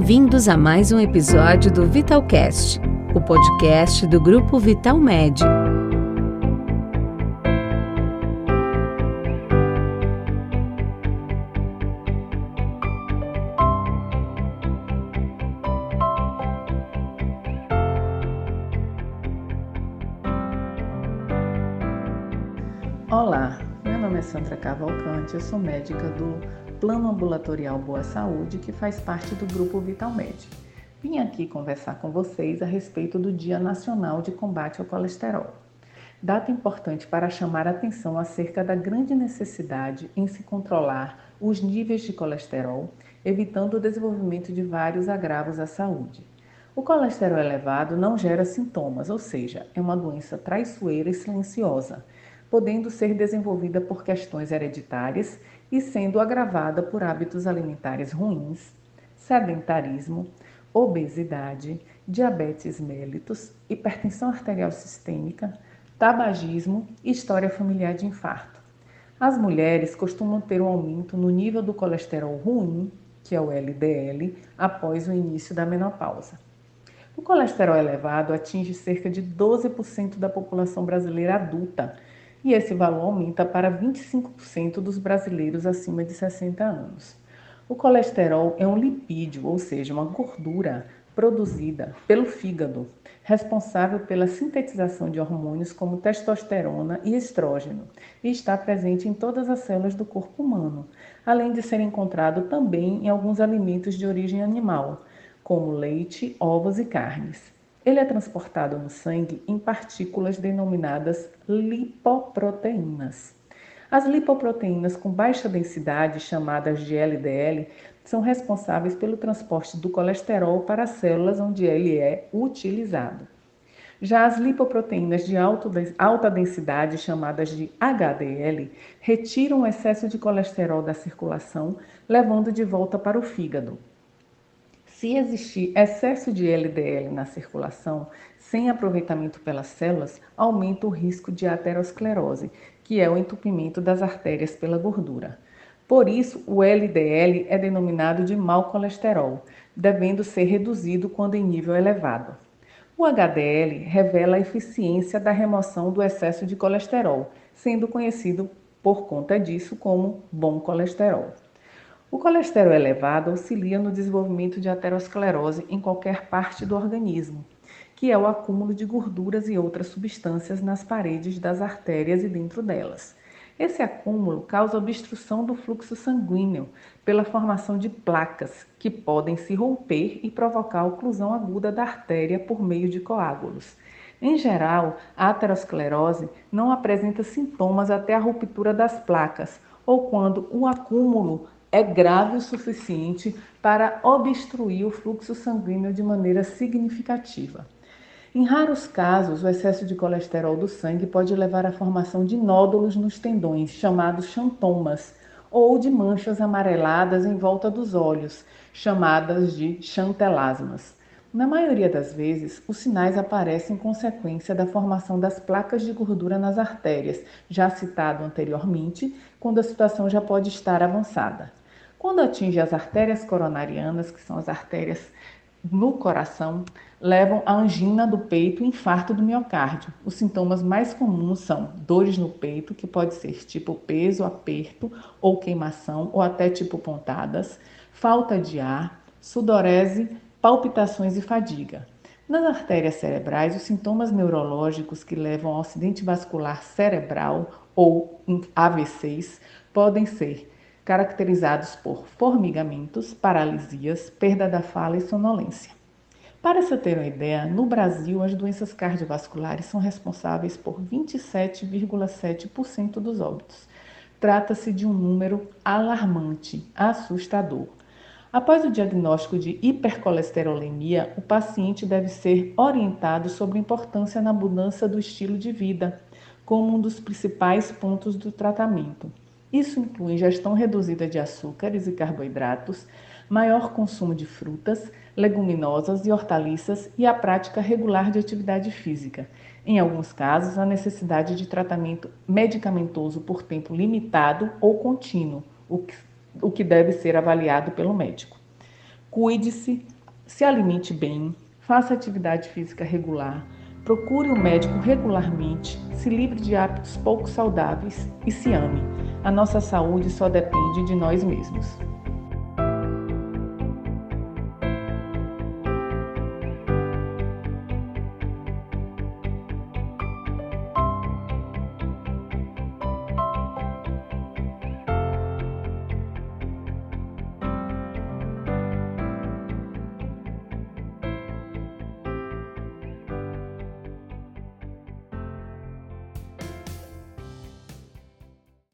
Bem-vindos a mais um episódio do Vitalcast, o podcast do grupo Vital Med. Olá, meu nome é Sandra Cavalcante, eu sou médica do Plano Ambulatorial Boa Saúde, que faz parte do Grupo Vital Med. Vim aqui conversar com vocês a respeito do Dia Nacional de Combate ao Colesterol. Data importante para chamar atenção acerca da grande necessidade em se controlar os níveis de colesterol, evitando o desenvolvimento de vários agravos à saúde. O colesterol elevado não gera sintomas, ou seja, é uma doença traiçoeira e silenciosa, podendo ser desenvolvida por questões hereditárias e sendo agravada por hábitos alimentares ruins, sedentarismo, obesidade, diabetes mellitus, hipertensão arterial sistêmica, tabagismo e história familiar de infarto. As mulheres costumam ter um aumento no nível do colesterol ruim, que é o LDL, após o início da menopausa. O colesterol elevado atinge cerca de 12% da população brasileira adulta e esse valor aumenta para 25% dos brasileiros acima de 60 anos. O colesterol é um lipídio, ou seja, uma gordura produzida pelo fígado, responsável pela sintetização de hormônios como testosterona e estrógeno, e está presente em todas as células do corpo humano, além de ser encontrado também em alguns alimentos de origem animal, como leite, ovos e carnes. Ele é transportado no sangue em partículas denominadas lipoproteínas. As lipoproteínas com baixa densidade, chamadas de LDL, são responsáveis pelo transporte do colesterol para as células onde ele é utilizado. Já as lipoproteínas de alta densidade, chamadas de HDL, retiram o excesso de colesterol da circulação, levando de volta para o fígado. Se existir excesso de LDL na circulação, sem aproveitamento pelas células, aumenta o risco de aterosclerose, que é o entupimento das artérias pela gordura. Por isso, o LDL é denominado de mau colesterol, devendo ser reduzido quando em nível elevado. O HDL revela a eficiência da remoção do excesso de colesterol, sendo conhecido por conta disso como bom colesterol. O colesterol elevado auxilia no desenvolvimento de aterosclerose em qualquer parte do organismo, que é o acúmulo de gorduras e outras substâncias nas paredes das artérias e dentro delas. Esse acúmulo causa obstrução do fluxo sanguíneo pela formação de placas que podem se romper e provocar oclusão aguda da artéria por meio de coágulos. Em geral, a aterosclerose não apresenta sintomas até a ruptura das placas ou quando o acúmulo é grave o suficiente para obstruir o fluxo sanguíneo de maneira significativa. Em raros casos, o excesso de colesterol do sangue pode levar à formação de nódulos nos tendões, chamados xantomas, ou de manchas amareladas em volta dos olhos, chamadas de xantelasmas. Na maioria das vezes, os sinais aparecem em consequência da formação das placas de gordura nas artérias, já citado anteriormente, quando a situação já pode estar avançada. Quando atinge as artérias coronarianas, que são as artérias no coração, levam a angina do peito e infarto do miocárdio. Os sintomas mais comuns são dores no peito, que pode ser tipo peso, aperto ou queimação, ou até tipo pontadas, falta de ar, sudorese, palpitações e fadiga. Nas artérias cerebrais, os sintomas neurológicos que levam ao acidente vascular cerebral ou AVCs podem ser caracterizados por formigamentos, paralisias, perda da fala e sonolência. Para se ter uma ideia, no Brasil as doenças cardiovasculares são responsáveis por 27,7% dos óbitos. Trata-se de um número alarmante, assustador. Após o diagnóstico de hipercolesterolemia, o paciente deve ser orientado sobre a importância na mudança do estilo de vida, como um dos principais pontos do tratamento. Isso inclui ingestão reduzida de açúcares e carboidratos, maior consumo de frutas, leguminosas e hortaliças e a prática regular de atividade física. Em alguns casos, a necessidade de tratamento medicamentoso por tempo limitado ou contínuo, o que, deve ser avaliado pelo médico. Cuide-se, se alimente bem, faça atividade física regular, procure o um médico regularmente, se livre de hábitos pouco saudáveis e se ame. A nossa saúde só depende de nós mesmos.